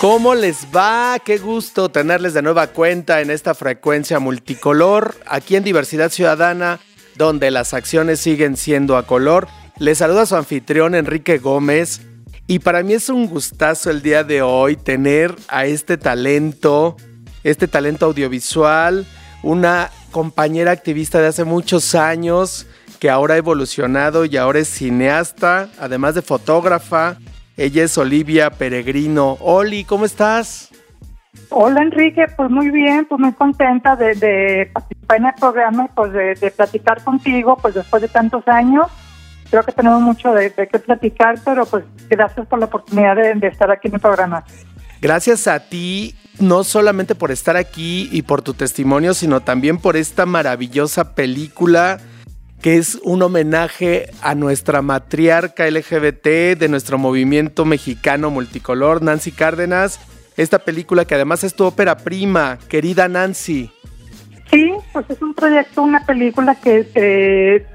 ¿Cómo les va? Qué gusto tenerles de nueva cuenta en esta frecuencia multicolor, aquí en Diversidad Ciudadana, donde las acciones siguen siendo a color. Les saluda su anfitrión Enrique Gómez y para mí es un gustazo el día de hoy tener a este talento, este talento audiovisual, una compañera activista de hace muchos años que ahora ha evolucionado y ahora es cineasta, además de fotógrafa ella es Olivia Peregrino. Oli, ¿cómo estás? Hola Enrique, pues muy bien, pues muy contenta de, participar en el programa, pues de, platicar contigo, pues después de tantos años. Creo que tenemos mucho de, qué platicar, pero pues gracias por la oportunidad de estar aquí en el programa. Gracias a ti, no solamente por estar aquí y por tu testimonio, sino también por esta maravillosa película que es un homenaje a nuestra matriarca LGBT de nuestro movimiento mexicano multicolor, Nancy Cárdenas. Esta película que además es tu ópera prima, querida Nancy. Sí, pues es un proyecto, una película que eh,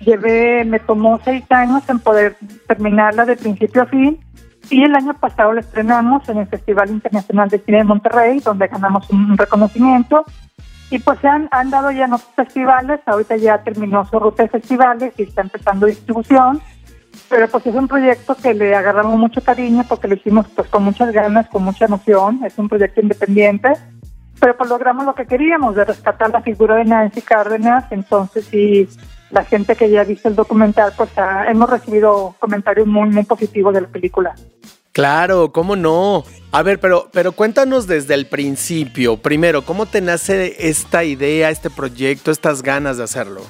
llevé, me tomó seis años en poder terminarla de principio a fin. Y el año pasado la estrenamos en el Festival Internacional de Cine de Monterrey, donde ganamos un reconocimiento. Y pues se han, han dado ya en otros festivales, ahorita ya terminó su ruta de festivales y está empezando distribución, pero pues es un proyecto que le agarramos mucho cariño porque lo hicimos pues con muchas ganas, con mucha emoción, es un proyecto independiente, pero pues logramos lo que queríamos, de rescatar la figura de Nancy Cárdenas, entonces sí, la gente que ya ha visto el documental, pues hemos recibido comentarios muy, muy positivos de la película. Claro, ¿cómo no? A ver, pero, pero cuéntanos desde el principio. Primero, ¿cómo te nace esta idea, este proyecto, estas ganas de hacerlo?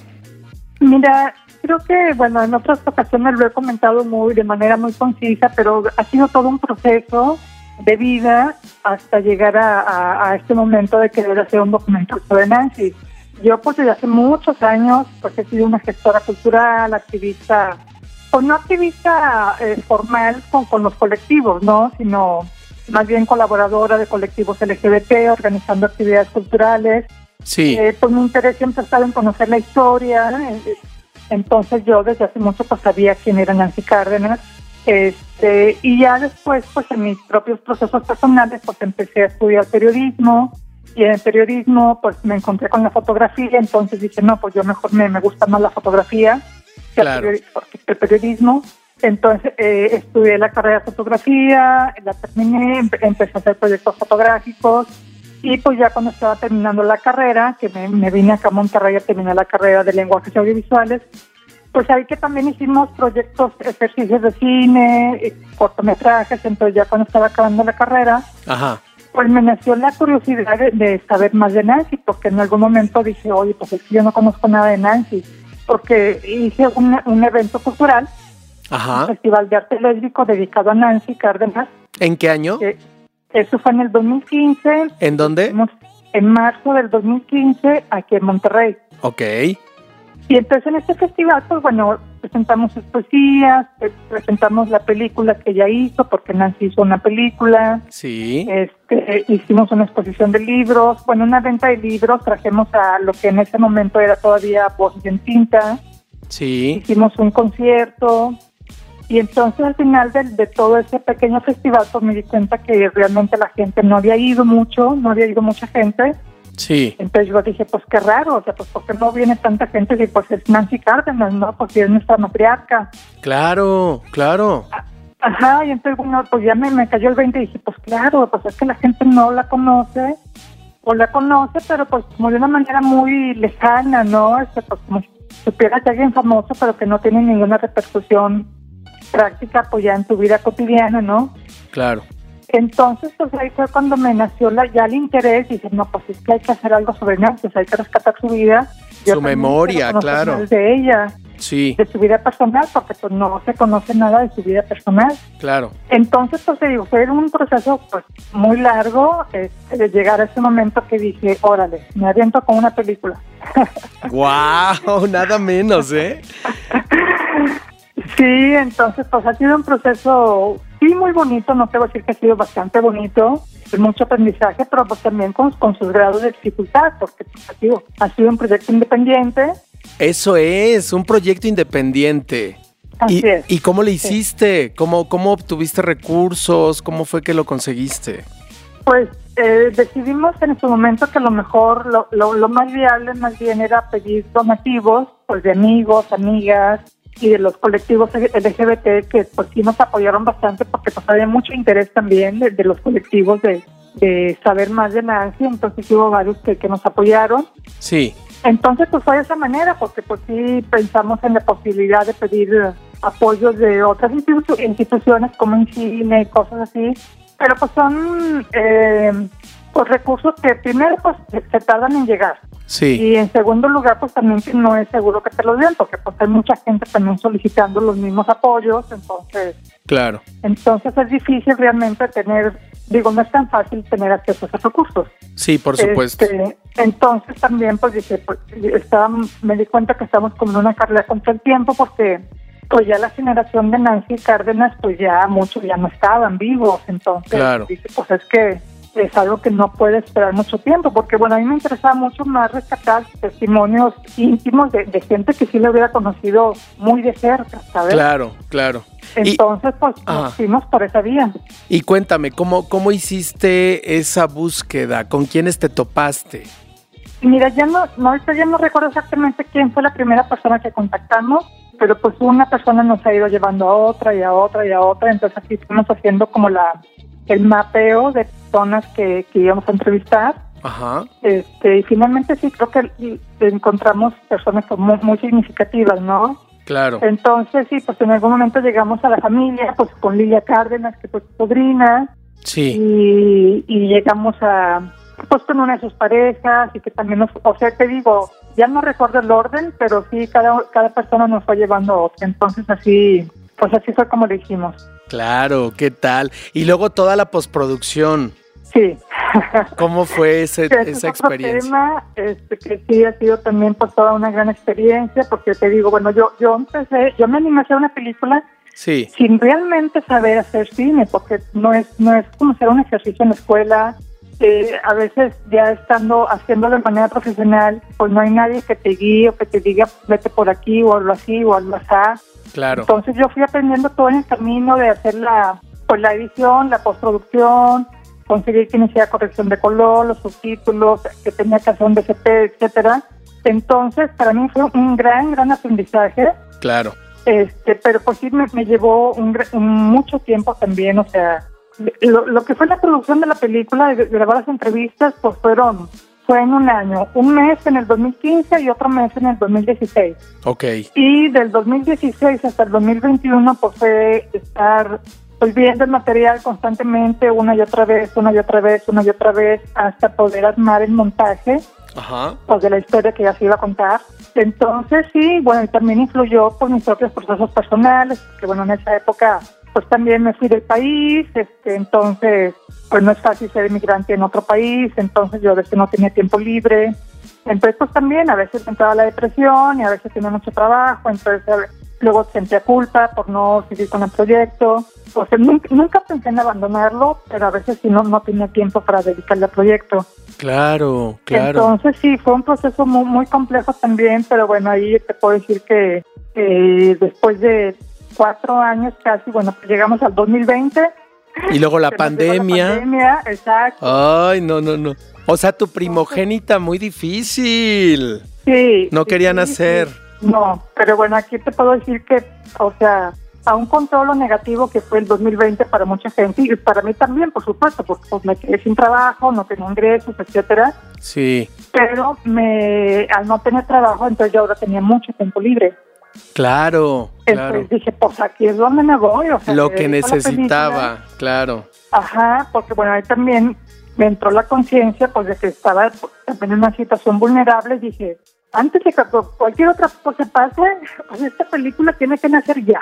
Mira, creo que, bueno, en otras ocasiones lo he comentado muy de manera muy concisa, pero ha sido todo un proceso de vida hasta llegar a, este momento de querer hacer un documental sobre Nancy. Yo, pues, desde hace muchos años, pues, he sido una gestora cultural, activista pues no activista eh, formal con, los colectivos, ¿no? Sino más bien colaboradora de colectivos LGBT, organizando actividades culturales. Sí. Eh, pues mi interés siempre ha estado en conocer la historia. Eh, entonces yo desde hace mucho pues sabía quién era Nancy Cárdenas. Este, y ya después, pues en mis propios procesos personales, pues empecé a estudiar periodismo. Y en el periodismo, pues me encontré con la fotografía. Entonces dije, no, pues yo mejor me, me gusta más la fotografía claro. el periodismo. Entonces eh, estudié la carrera de fotografía, la terminé, empecé a hacer proyectos fotográficos y pues ya cuando estaba terminando la carrera, que me, vine acá a Monterrey a terminar la carrera de lenguajes audiovisuales, pues ahí que también hicimos proyectos, ejercicios de cine, eh, cortometrajes, entonces ya cuando estaba acabando la carrera, pues me nació la curiosidad de, saber más de Nancy, porque en algún momento dije, oye, pues es que yo no conozco nada de Nancy porque hice un, evento cultural, un festival de arte lésbico dedicado a Nancy Cárdenas. ¿En qué año? eso fue en el 2015. ¿En dónde? En marzo del 2015, aquí en Monterrey. Ok. Y entonces en este festival, pues bueno, presentamos sus poesías, presentamos la película que ella hizo, porque Nancy hizo una película. Sí. Este, hicimos una exposición de libros, bueno, una venta de libros, trajimos a lo que en ese momento era todavía voz en tinta. Sí. Hicimos un concierto. Y entonces al final de, de, todo ese pequeño festival, pues me di cuenta que realmente la gente no había ido mucho, no había ido mucha gente. Sí. Entonces yo dije, pues qué raro, o sea, pues porque no viene tanta gente y pues es Nancy Cárdenas, ¿no? Porque es nuestra matriarca. Claro, claro. Ajá, y entonces bueno, pues ya me, me cayó el 20 y dije, pues claro, pues es que la gente no la conoce, o la conoce, pero pues como de una manera muy lejana, ¿no? Este, pues como si supiera que alguien famoso, pero que no tiene ninguna repercusión práctica, pues ya en tu vida cotidiana, ¿no? Claro. Entonces, pues ahí fue cuando me nació la, ya el interés y dije, no, pues es que hay que hacer algo sobre Nancy, hay que rescatar su vida. su memoria, claro. De ella. Sí, de su vida personal, porque pues no se conoce nada de su vida personal. claro. Entonces, pues te digo, fue un proceso pues muy largo este, de llegar a ese momento que dije, órale, me aviento con una película. ¡Guau! Nada menos, ¿eh? Sí, entonces pues ha sido un proceso, sí, muy bonito, no te voy a decir que ha sido bastante bonito, mucho aprendizaje, pero pues también con, con sus grados de dificultad, porque pues, ha, sido, ha sido un proyecto independiente. Eso es, un proyecto independiente. Así ¿Y, es. ¿y cómo le Sí. hiciste? ¿Cómo, ¿Cómo obtuviste recursos? ¿Cómo fue que lo conseguiste? Pues eh, decidimos en su momento que lo mejor, lo, lo, lo más viable más bien era pedir donativos, pues de amigos, amigas y de los colectivos LGBT que pues sí nos apoyaron bastante porque pues había mucho interés también de, de los colectivos de, de saber más de Nancy, entonces hubo varios que, que nos apoyaron. Sí, Entonces, pues fue de esa manera, porque pues sí pensamos en la posibilidad de pedir apoyos de otras institu- instituciones como en cine y cosas así, pero pues son eh, pues recursos que primero pues se, tardan en llegar sí, y en segundo lugar pues también que no es seguro que te los den, porque pues hay mucha gente también solicitando los mismos apoyos, entonces claro. entonces es difícil realmente tener, digo, no es tan fácil tener acceso a esos recursos. Sí, por supuesto. Este, entonces también pues dije, pues estaba, me di cuenta que estamos como en una carrera contra el tiempo porque pues ya la generación de Nancy Cárdenas pues ya muchos ya no estaban vivos, entonces Claro. dije pues es que es algo que no puede esperar mucho tiempo, porque bueno, a mí me interesaba mucho más rescatar testimonios íntimos de, de gente que sí le hubiera conocido muy de cerca, ¿sabes? Claro, claro. Y, Entonces pues Ajá. nos fuimos por esa vía. y cuéntame, ¿cómo, ¿cómo hiciste esa búsqueda? ¿Con quiénes te topaste? Mira, ya no, no, ya no recuerdo exactamente quién fue la primera persona que contactamos, pero pues una persona nos ha ido llevando a otra y a otra y a otra, entonces así fuimos haciendo como la el mapeo de personas que, que íbamos a entrevistar. Ajá, Este, y finalmente sí creo que encontramos personas como muy significativas, ¿no? claro. Entonces sí, pues en algún momento llegamos a la familia, pues con Lilia Cárdenas, que pues es sobrina, Sí, y, y llegamos a pues con una de sus parejas y que también nos, o sea, te digo, ya no recuerdo el orden, pero sí cada cada persona nos fue llevando a otra, entonces así, pues así fue como lo hicimos. claro, ¿qué tal? Y luego toda la postproducción. Sí. ¿Cómo fue ese- ese esa experiencia? tema, este, que sí ha sido también pues toda una gran experiencia, porque te digo, bueno, yo yo empecé, yo me animé a hacer una película Sí, sin realmente saber hacer cine, porque no es no es como hacer un ejercicio en la escuela. Eh, a veces ya estando haciéndolo de manera profesional, pues no hay nadie que te guíe o que te diga vete por aquí o algo así o algo así. claro. Entonces yo fui aprendiendo todo en el camino de hacer la, pues la edición, la postproducción, conseguir que iniciara corrección de color, los subtítulos, que tenía que hacer un DCP, etcétera. Entonces para mí fue un gran, gran aprendizaje. Claro. Este, pero pues sí me, me llevó un, un mucho tiempo también, o sea, lo, lo que fue la producción de la película, de, grabar las entrevistas, pues fueron, fue en un año, un mes en el 2015 y otro mes en el 2016. Ok, Y del 2016 hasta el 2021, pues fue estar pues, viendo el material constantemente, una y otra vez, una y otra vez, una y otra vez, hasta poder armar el montaje ajá, pues, de la historia que ya se iba a contar. Entonces, sí, bueno, y también influyó por mis propios procesos personales, que bueno, en esa época, pues también me fui del país, este, entonces, pues no es fácil ser inmigrante en otro país, entonces yo a veces no tenía tiempo libre. Entonces, pues también a veces entraba la depresión y a veces tenía mucho trabajo, entonces luego sentía culpa por no seguir con el proyecto. O sea, nunca, nunca pensé en abandonarlo, pero a veces sí no, no tenía tiempo para dedicarle al proyecto. claro, claro. Entonces sí, fue un proceso muy, muy complejo también, pero bueno, ahí te puedo decir que eh, después de cuatro años casi, bueno, pues llegamos al 2020. Y luego la pandemia. La pandemia, exacto. Ay, no, no, no. O sea, tu primogénita muy difícil. Sí. No sí, quería sí, nacer. sí. No, pero bueno, aquí te puedo decir que, o sea, aún con todo lo negativo que fue el 2020 para mucha gente y para mí también, por supuesto, porque pues, me quedé sin trabajo, no tenía ingresos, etcétera. Sí, Pero me, al no tener trabajo, entonces yo ahora tenía mucho tiempo libre. Claro, claro. Entonces dije, pues aquí es donde me voy. O sea, Lo que necesitaba, claro. Ajá, porque bueno, ahí también me entró la conciencia, pues de que estaba también en una situación vulnerable. Dije, antes de que cualquier otra cosa pase, pues esta película tiene que nacer ya.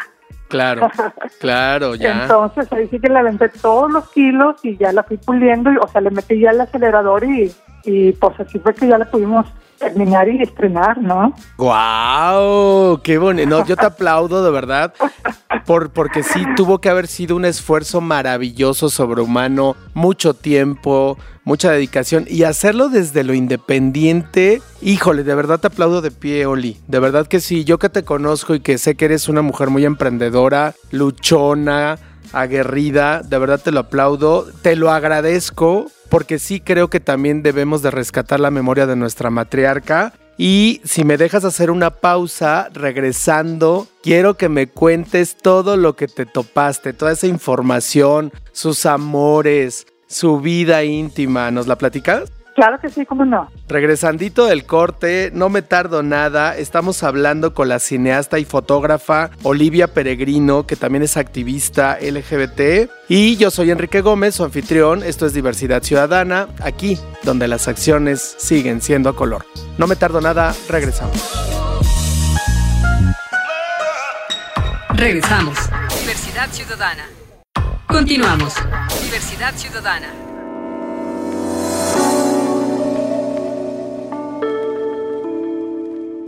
Claro, claro, ya. Entonces ahí sí que le aventé todos los kilos y ya la fui puliendo, y, o sea, le metí ya el acelerador y, y pues así fue que ya la pudimos terminar y estrenar, ¿no? ¡Guau! ¡Qué bonito! No, yo te aplaudo de verdad, por, porque sí tuvo que haber sido un esfuerzo maravilloso sobrehumano, mucho tiempo, mucha dedicación y hacerlo desde lo independiente. Híjole, de verdad te aplaudo de pie, Oli. De verdad que sí, yo que te conozco y que sé que eres una mujer muy emprendedora, luchona, aguerrida, de verdad te lo aplaudo, te lo agradezco porque sí creo que también debemos de rescatar la memoria de nuestra matriarca. Y si me dejas hacer una pausa, regresando, quiero que me cuentes todo lo que te topaste, toda esa información, sus amores, su vida íntima. ¿Nos la platicas? Claro que sí, cómo no. Regresandito del corte, no me tardo nada, estamos hablando con la cineasta y fotógrafa Olivia Peregrino, que también es activista LGBT. Y yo soy Enrique Gómez, su anfitrión, esto es Diversidad Ciudadana, aquí donde las acciones siguen siendo a color. No me tardo nada, regresamos. Regresamos. Diversidad Ciudadana. Continuamos. Diversidad Ciudadana.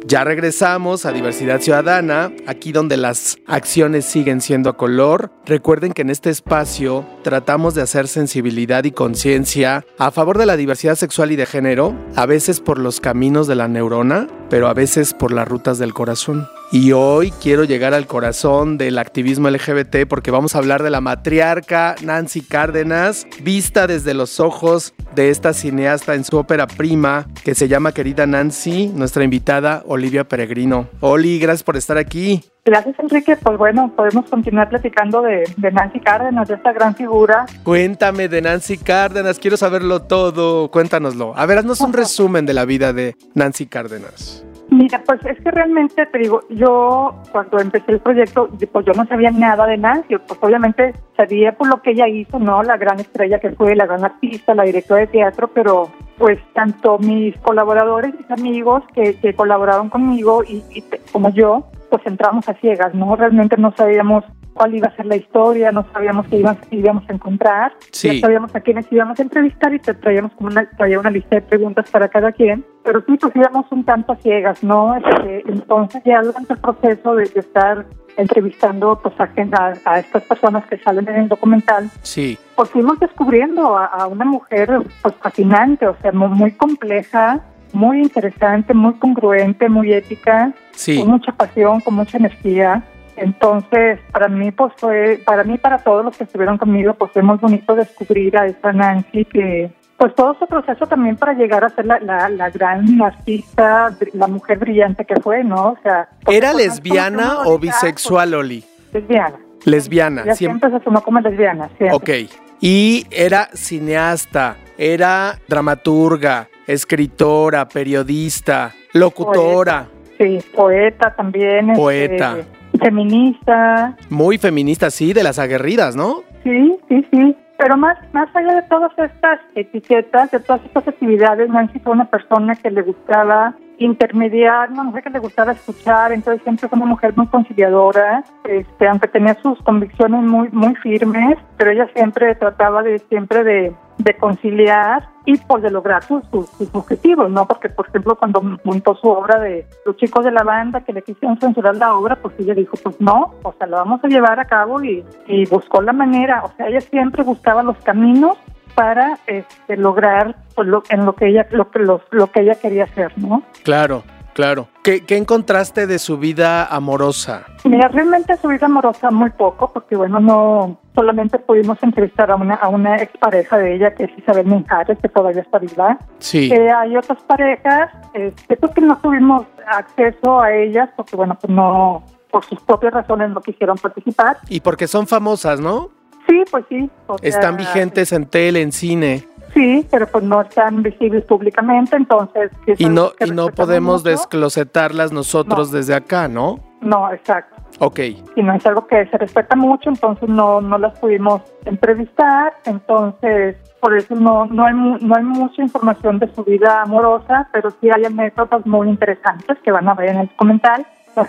Ya regresamos a Diversidad Ciudadana, aquí donde las acciones siguen siendo a color. Recuerden que en este espacio tratamos de hacer sensibilidad y conciencia a favor de la diversidad sexual y de género, a veces por los caminos de la neurona, pero a veces por las rutas del corazón. Y hoy quiero llegar al corazón del activismo LGBT porque vamos a hablar de la matriarca Nancy Cárdenas, vista desde los ojos de esta cineasta en su ópera prima que se llama Querida Nancy, nuestra invitada Olivia Peregrino. Oli, gracias por estar aquí. Gracias, Enrique. Pues bueno, podemos continuar platicando de, de, Nancy Cárdenas, de esta gran figura. Cuéntame de Nancy Cárdenas, quiero saberlo todo. Cuéntanoslo. A ver, haznos un resumen de la vida de Nancy Cárdenas. Mira, pues es que realmente te digo, yo cuando empecé el proyecto, pues yo no sabía nada de Nancy, pues obviamente sabía por lo que ella hizo, ¿no? La gran estrella que fue, la gran artista, la directora de teatro, pero pues tanto mis colaboradores, mis amigos que, que colaboraron conmigo y, y como yo, pues entramos a ciegas, ¿no? Realmente no sabíamos cuál iba a ser la historia, no sabíamos qué íbamos, íbamos a encontrar, sí. ya sabíamos a quiénes íbamos a entrevistar y te traíamos como una, traía una lista de preguntas para cada quien, pero sí, pues íbamos un tanto a ciegas, ¿no? Este, entonces ya durante el proceso de, de estar entrevistando pues, a, a, estas personas que salen en el documental, sí. pues fuimos descubriendo a, a una mujer pues fascinante, o sea, muy, muy compleja, muy interesante, muy congruente, muy ética, sí. con mucha pasión, con mucha energía. Entonces, para mí, pues fue, para mí, para todos los que estuvieron conmigo, pues fue muy bonito descubrir a esa Nancy que, pues todo su proceso también para llegar a ser la, la, la gran artista, la mujer brillante que fue, ¿no? O sea, ¿era lesbiana o bisexual, Oli? Lesbiana. Lesbiana. Siempre, siempre se sumó como lesbiana, siempre. Ok. Y era cineasta, era dramaturga, escritora, periodista, locutora. Poeta. Sí, poeta también. Poeta. Este, feminista. Muy feminista, sí, de las aguerridas, ¿no? Sí, sí, sí. Pero más, más allá de todas estas etiquetas, de todas estas actividades, Nancy fue una persona que le gustaba intermediar, una mujer que le gustaba escuchar, entonces siempre fue una mujer muy conciliadora, este, aunque tenía sus convicciones muy, muy firmes, pero ella siempre trataba de, siempre de, de conciliar y pues de lograr sus, sus, objetivos, ¿no? Porque, por ejemplo, cuando montó su obra de los chicos de la banda que le quisieron censurar la obra, pues ella dijo, pues no, o sea, la vamos a llevar a cabo y, buscó la manera, o sea, ella siempre buscaba los caminos para este, lograr pues, lo, en lo que ella lo lo, lo que ella quería hacer, ¿no? Claro, claro. ¿Qué, ¿Qué, encontraste de su vida amorosa? Mira, realmente su vida amorosa muy poco, porque bueno, no solamente pudimos entrevistar a una a una expareja de ella que es Isabel Minjares, que todavía está viva. Sí. Eh, hay otras parejas, pues que no tuvimos acceso a ellas, porque bueno, pues no por sus propias razones no quisieron participar. Y porque son famosas, ¿no? Sí, pues sí. O sea, están vigentes en tele, en cine. Sí, pero pues no están visibles públicamente, entonces... Y no, y no podemos mucho. desclosetarlas nosotros no. desde acá, ¿no? No, exacto. Ok. Y no es algo que se respeta mucho, entonces no, no las pudimos entrevistar, entonces por eso no, no, hay, no hay mucha información de su vida amorosa, pero sí hay anécdotas muy interesantes que van a ver en el documental.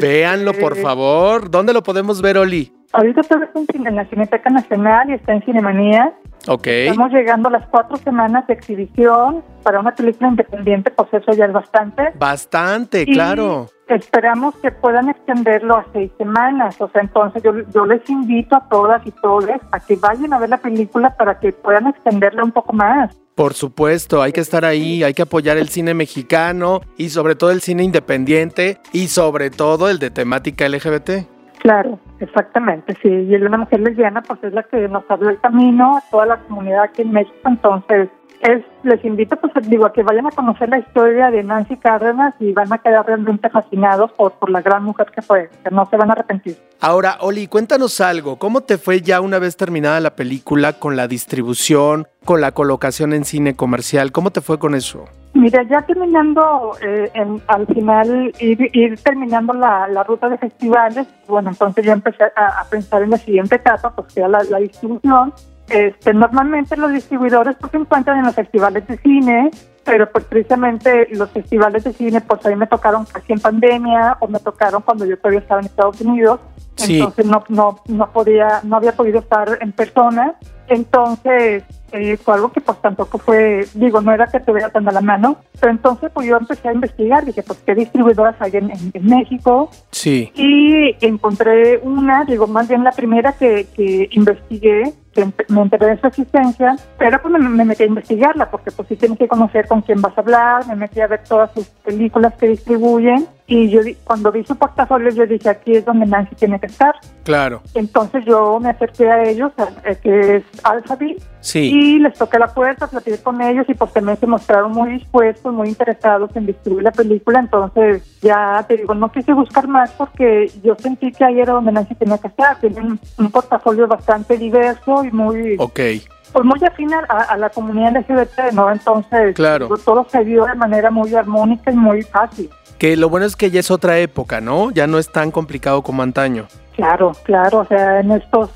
Véanlo, por Este, favor. ¿Dónde lo podemos ver, Oli? Ahorita está en la Cineteca Nacional y está en Cinemanía. Ok. Estamos llegando a las cuatro semanas de exhibición para una película independiente, pues eso ya es bastante. Bastante, Y claro. Esperamos que puedan extenderlo a seis semanas. O sea, entonces yo, yo les invito a todas y todos a que vayan a ver la película para que puedan extenderla un poco más. Por supuesto, hay que estar ahí, hay que apoyar el cine mexicano y sobre todo el cine independiente y sobre todo el de temática LGBT. Claro, exactamente, sí. Y una mujer lesbiana, pues es la que nos abrió el camino a toda la comunidad aquí en México. Entonces, es, les invito, pues digo, a que vayan a conocer la historia de Nancy Cárdenas y van a quedar realmente fascinados por la gran mujer que fue, que no se van a arrepentir. Ahora, Oli, cuéntanos algo. ¿Cómo te fue ya una vez terminada la película con la distribución, con la colocación en cine comercial? ¿Cómo te fue con eso? Mira, ya terminando, eh, en- al final, ir, ir terminando la, la ruta de festivales, bueno, entonces yo empecé a, a pensar en la siguiente etapa, pues que era la, la distribución. Este, normalmente los distribuidores pues, se encuentran en los festivales de cine, pero pues precisamente los festivales de cine, pues a mí me tocaron casi en pandemia o me tocaron cuando yo todavía estaba en Estados Unidos, Sí. entonces no, no, no podía, no había podido estar en persona, entonces eh, fue algo que pues tampoco fue, digo, no era que tuviera tan a la mano, pero entonces pues yo empecé a investigar, dije pues qué distribuidoras hay en, en- en México Sí. y encontré una, digo más bien la primera que, que investigué, que me enteré de su existencia, pero pues me, me metí a investigarla porque pues sí tienes que conocer con quién vas a hablar, me metí a ver todas sus películas que distribuyen y yo cuando vi su portafolio yo dije aquí es donde Nancy tiene que estar. Claro. Entonces yo me acerqué a ellos, a- que es Alphabet, Sí. y les toqué la puerta, platiqué con ellos y pues también se mostraron muy dispuestos, muy interesados en distribuir la película. Entonces ya te digo, no quise buscar más porque yo sentí que ahí era donde Nancy tenía que estar. Tienen un portafolio bastante diverso y muy, Ok. pues muy afín a, a la comunidad LGBT, ¿no? Entonces Claro. todo se dio de manera muy armónica y muy fácil. Que lo bueno es que ya es otra época, ¿no? Ya no es tan complicado como antaño. Claro, claro, o sea, en estos,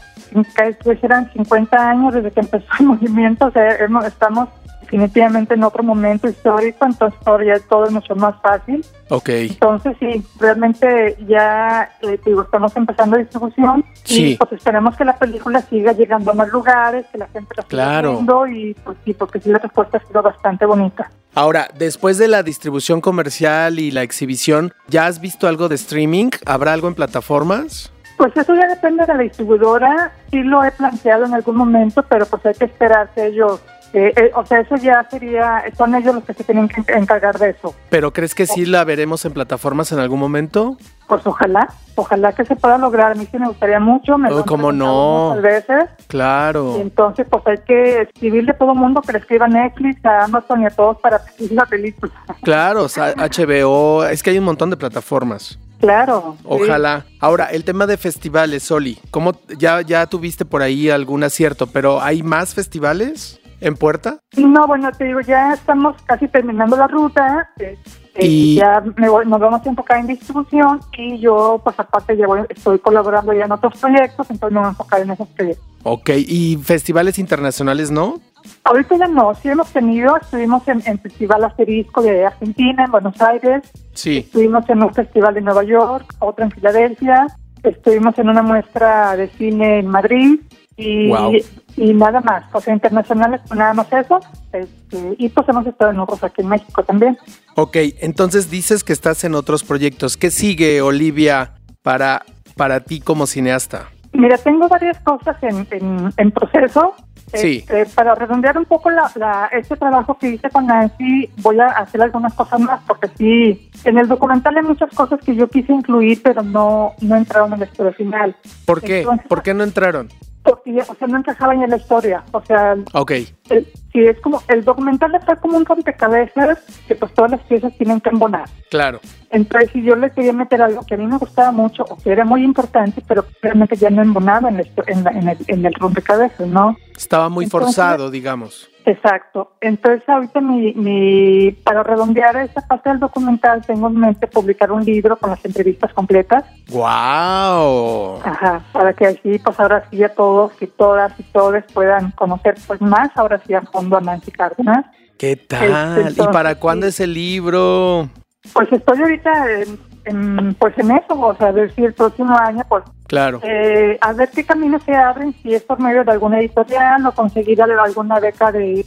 que serán 50 años desde que empezó el movimiento, o sea, estamos definitivamente en otro momento histórico, entonces ahora ya todo es mucho más fácil. Ok. Entonces sí, realmente ya, eh, digo, estamos empezando distribución Sí. y pues esperemos que la película siga llegando a más lugares, que la gente la siga Claro. viendo y pues sí, porque sí la respuesta ha sido bastante bonita. Ahora, después de la distribución comercial y la exhibición, ¿ya has visto algo de streaming? ¿Habrá algo en plataformas? Pues eso ya depende de la distribuidora, sí lo he planteado en algún momento, pero pues hay que esperar que ellos, eh, eh, o sea, eso ya sería, son ellos los que se tienen que encargar de eso. ¿Pero crees que sí la veremos en plataformas en algún momento? Pues ojalá, ojalá que se pueda lograr, a mí sí me gustaría mucho, me Oh, cómo no. muchas veces, y Claro. entonces pues hay que escribirle a todo el mundo que le escriba a Netflix, a Amazon y a todos para pedir la película. Claro, o sea, HBO, es que hay un montón de plataformas. Claro. sí. Ojalá. Ahora, el tema de festivales, Soli, ¿cómo ya, ya tuviste por ahí algún acierto, pero hay más festivales en puerta? No, bueno, te digo, ya estamos casi terminando la ruta. eh, eh, Y- Ya me voy- nos vamos a enfocar en distribución y yo, pues aparte, ya voy- estoy colaborando ya en otros proyectos, entonces me voy a enfocar en esos proyectos. Ok, ¿y festivales internacionales no? Ahorita ya no, sí hemos tenido, estuvimos en, en Festival Asterisco de Argentina, en Buenos Aires, Sí. estuvimos en un festival en Nueva York, otro en Filadelfia, estuvimos en una muestra de cine en Madrid y, Guau. Y nada más, o sea, internacionales, pues nada más eso, este, y pues hemos estado en otros aquí en México también. Ok, entonces dices que estás en otros proyectos. ¿Qué sigue, Olivia, para, para ti como cineasta? Mira, tengo varias cosas en, en, en proceso. Sí. Este, para redondear un poco la, la, este trabajo que hice con Nancy, voy a hacer algunas cosas más, porque sí, en el documental hay muchas cosas que yo quise incluir, pero no, no entraron en la historia final. ¿Por qué? Entonces- ¿Por qué no entraron? Porque, o sea, no encajaban en la historia. O sea, Ok, el- sí, es como, el documental fue como un rompecabezas que pues todas las piezas tienen que embonar. claro. Entonces, si yo le quería meter algo que a mí me gustaba mucho o que era muy importante, pero realmente ya no embonaba en, histo- en, la- en el, en el rompecabezas, ¿no? Estaba muy Entonces- forzado, digamos. Exacto. Entonces ahorita mi, mi, para redondear esta parte del documental tengo en mente publicar un libro con las entrevistas completas. ¡Wow! Ajá, para que así pues ahora sí a todos y todas y todos puedan conocer pues más ahora sí a fondo a Nancy Cárdenas. ¿Qué tal? Este, ¿Y para cuándo es el libro? Pues estoy ahorita en, pues en eso, o sea, decir el próximo año, pues Claro. Eh, a ver qué caminos se abren, si es por medio de alguna editorial o conseguir alguna beca de,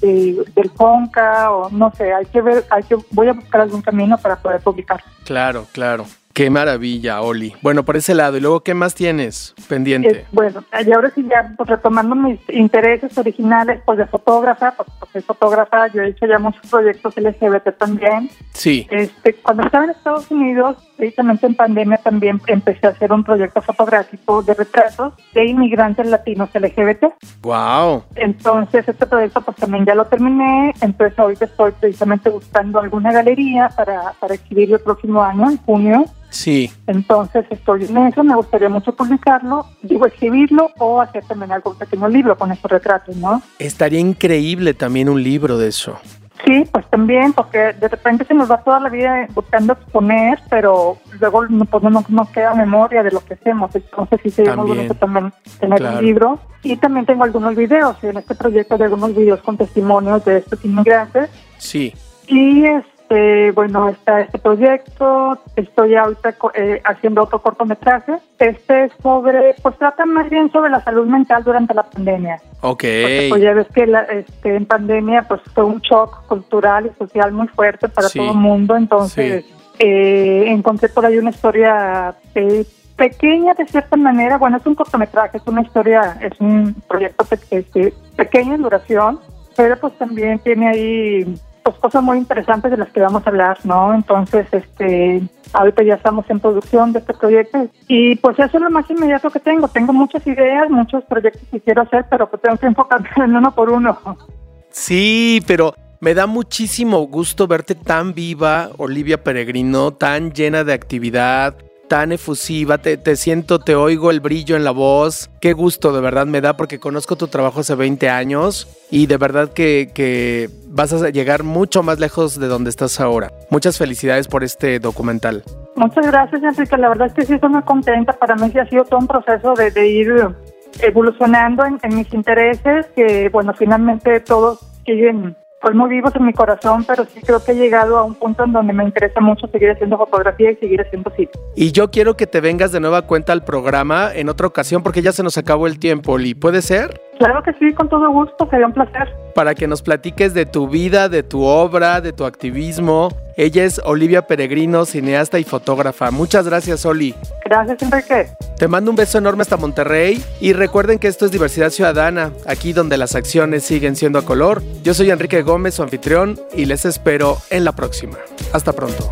del FONCA o no sé, hay que ver, hay que, voy a buscar algún camino para poder publicar. Claro, claro. Qué maravilla, Oli. Bueno, por ese lado. ¿Y luego qué más tienes pendiente? Eh, bueno, y ahora sí ya pues, retomando mis intereses originales pues de fotógrafa, pues, soy fotógrafa, yo he hecho ya muchos proyectos LGBT también. Sí. Este, cuando estaba en Estados Unidos, precisamente en pandemia también empecé a hacer un proyecto fotográfico de retratos de inmigrantes latinos LGBT. Wow. Entonces este proyecto pues también ya lo terminé, entonces ahorita estoy precisamente buscando alguna galería para, para exhibirlo el próximo año, en junio. Sí. Entonces estoy en eso, me gustaría mucho publicarlo, digo escribirlo o hacer también algún pequeño libro con estos retratos, ¿no? Estaría increíble también un libro de eso. Sí, pues también, porque de repente se nos va toda la vida buscando exponer, pero luego pues, no nos queda memoria de lo que hacemos. Entonces sí sería muy bonito también tener un libro. Y también tengo algunos videos, en este proyecto de algunos videos con testimonios de estos inmigrantes. Sí. Y es este, bueno, está este proyecto, estoy ahorita eh, haciendo otro cortometraje. Este es sobre, pues trata más bien sobre la salud mental durante la pandemia. Ok. pues ya ves que este, en pandemia pues fue un shock cultural y social muy fuerte para todo el mundo, entonces eh, encontré por ahí una historia eh, pequeña de cierta manera, bueno, es un cortometraje, es una historia, es un proyecto este, pequeño en duración, pero pues también tiene ahí pues cosas muy interesantes de las que vamos a hablar, ¿no? Entonces, este, ahorita ya estamos en producción de este proyecto y pues eso es lo más inmediato que tengo. Tengo muchas ideas, muchos proyectos que quiero hacer, pero pues tengo que enfocarme en uno por uno. Sí, pero me da muchísimo gusto verte tan viva, Olivia Peregrino, tan llena de actividad, tan efusiva, te, te, siento, te oigo el brillo en la voz. Qué gusto de verdad me da porque conozco tu trabajo hace 20 años y de verdad que, que vas a llegar mucho más lejos de donde estás ahora. Muchas felicidades por este documental. Muchas gracias, Enrique. La verdad es que sí estoy muy contenta. Para mí sí ha sido todo un proceso de, ir evolucionando en, en, mis intereses, que bueno, finalmente todos siguen pues muy vivos en mi corazón, pero sí creo que he llegado a un punto en donde me interesa mucho seguir haciendo fotografía y seguir haciendo cine. Y yo quiero que te vengas de nueva cuenta al programa en otra ocasión porque ya se nos acabó el tiempo, Lee. ¿Puede ser? Claro que sí, con todo gusto, sería un placer. Para que nos platiques de tu vida, de tu obra, de tu activismo. Ella es Olivia Peregrino, cineasta y fotógrafa. Muchas gracias, Oli. Gracias, Enrique. Te mando un beso enorme hasta Monterrey y recuerden que esto es Diversidad Ciudadana, aquí donde las acciones siguen siendo a color. Yo soy Enrique Gómez, su anfitrión, y les espero en la próxima. Hasta pronto.